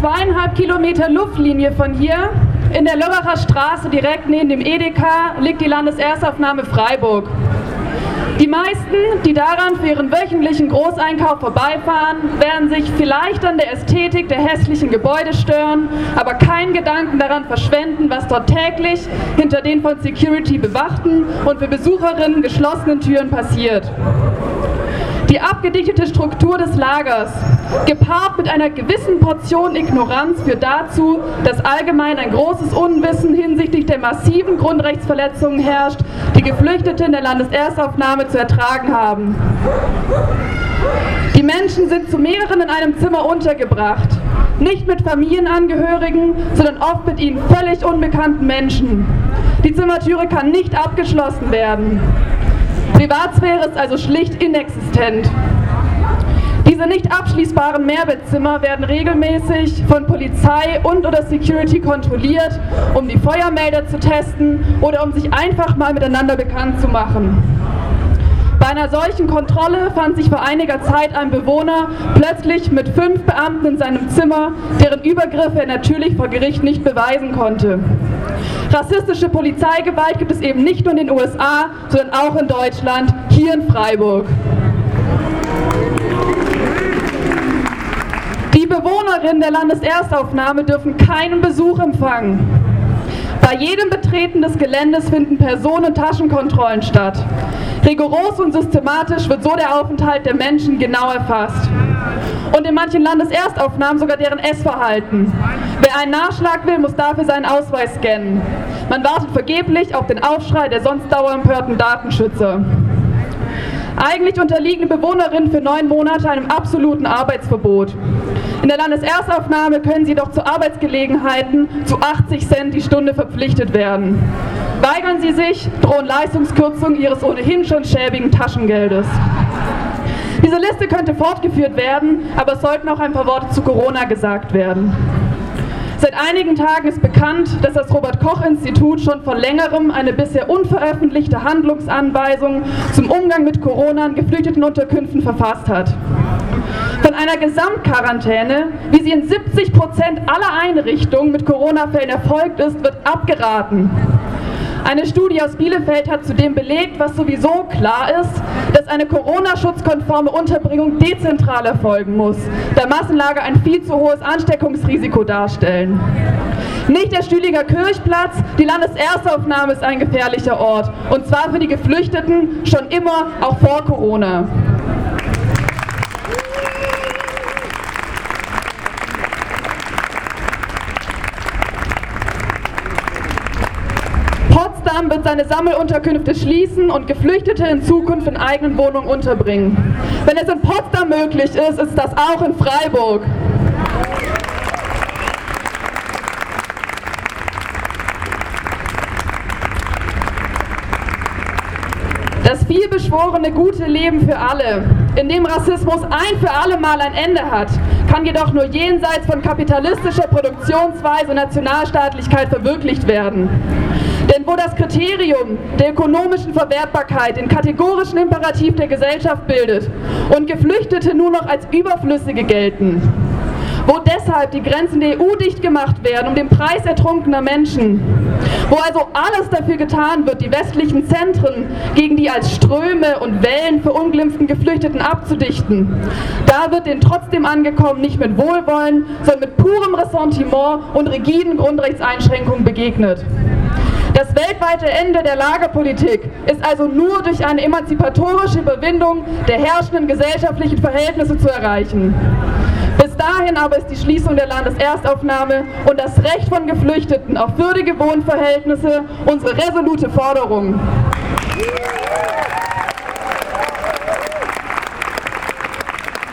zweieinhalb Kilometer Luftlinie von hier, in der Lörracher Straße direkt neben dem Edeka, liegt die Landeserstaufnahme Freiburg. Die meisten, die daran für ihren wöchentlichen Großeinkauf vorbeifahren, werden sich vielleicht an der Ästhetik der hässlichen Gebäude stören, aber keinen Gedanken daran verschwenden, was dort täglich hinter den von Security bewachten und für Besucherinnen geschlossenen Türen passiert. Die abgedichtete Struktur des Lagers, gepaart mit einer gewissen Portion Ignoranz, führt dazu, dass allgemein ein großes Unwissen hinsichtlich der massiven Grundrechtsverletzungen herrscht, die Geflüchtete in der Landeserstaufnahme zu ertragen haben. Die Menschen sind zu mehreren in einem Zimmer untergebracht. Nicht mit Familienangehörigen, sondern oft mit ihnen völlig unbekannten Menschen. Die Zimmertüre kann nicht abgeschlossen werden. Privatsphäre ist also schlicht inexistent. Diese nicht abschließbaren Mehrbettzimmer werden regelmäßig von Polizei und oder Security kontrolliert, um die Feuermelder zu testen oder um sich einfach mal miteinander bekannt zu machen. Bei einer solchen Kontrolle fand sich vor einiger Zeit ein Bewohner plötzlich mit fünf Beamten in seinem Zimmer, deren Übergriffe er natürlich vor Gericht nicht beweisen konnte. Rassistische Polizeigewalt gibt es eben nicht nur in den USA, sondern auch in Deutschland, hier in Freiburg. Die Bewohnerinnen der Landeserstaufnahme dürfen keinen Besuch empfangen. Bei jedem Betreten des Geländes finden Personen- und Taschenkontrollen statt. Rigoros und systematisch wird so der Aufenthalt der Menschen genau erfasst. Und in manchen Landeserstaufnahmen sogar deren Essverhalten. Wer einen Nachschlag will, muss dafür seinen Ausweis scannen. Man wartet vergeblich auf den Aufschrei der sonst dauerempörten Datenschützer. Eigentlich unterliegen Bewohnerinnen für neun Monate einem absoluten Arbeitsverbot. In der Landeserstaufnahme können sie doch zu Arbeitsgelegenheiten zu 80 Cent die Stunde verpflichtet werden. Weigern sie sich, drohen Leistungskürzungen ihres ohnehin schon schäbigen Taschengeldes. Diese Liste könnte fortgeführt werden, aber es sollten auch ein paar Worte zu Corona gesagt werden. Seit einigen Tagen ist bekannt, dass das Robert Koch Institut schon vor längerem eine bisher unveröffentlichte Handlungsanweisung zum Umgang mit Corona in geflüchteten Unterkünften verfasst hat. Von einer Gesamtquarantäne, wie sie in 70 Prozent aller Einrichtungen mit Corona-Fällen erfolgt ist, wird abgeraten. Eine Studie aus Bielefeld hat zudem belegt, was sowieso klar ist, dass eine Corona-schutzkonforme Unterbringung dezentral erfolgen muss, da Massenlager ein viel zu hohes Ansteckungsrisiko darstellen. Nicht der Stühlinger Kirchplatz, die Landeserstaufnahme ist ein gefährlicher Ort, und zwar für die Geflüchteten schon immer, auch vor Corona. Potsdam wird seine Sammelunterkünfte schließen und Geflüchtete in Zukunft in eigenen Wohnungen unterbringen. Wenn es in Potsdam möglich ist, ist das auch in Freiburg. Das vielbeschworene gute Leben für alle, in dem Rassismus ein für alle Mal ein Ende hat, kann jedoch nur jenseits von kapitalistischer Produktionsweise und Nationalstaatlichkeit verwirklicht werden. Denn wo das Kriterium der ökonomischen Verwertbarkeit den kategorischen Imperativ der Gesellschaft bildet und Geflüchtete nur noch als Überflüssige gelten, wo deshalb die Grenzen der EU dicht gemacht werden um den Preis ertrunkener Menschen, wo also alles dafür getan wird, die westlichen Zentren gegen die als Ströme und Wellen verunglimpften Geflüchteten abzudichten, da wird den trotzdem angekommen nicht mit Wohlwollen, sondern mit purem Ressentiment und rigiden Grundrechtseinschränkungen begegnet. Das weltweite Ende der Lagerpolitik ist also nur durch eine emanzipatorische Überwindung der herrschenden gesellschaftlichen Verhältnisse zu erreichen. Bis dahin aber ist die Schließung der Landeserstaufnahme und das Recht von Geflüchteten auf würdige Wohnverhältnisse unsere resolute Forderung.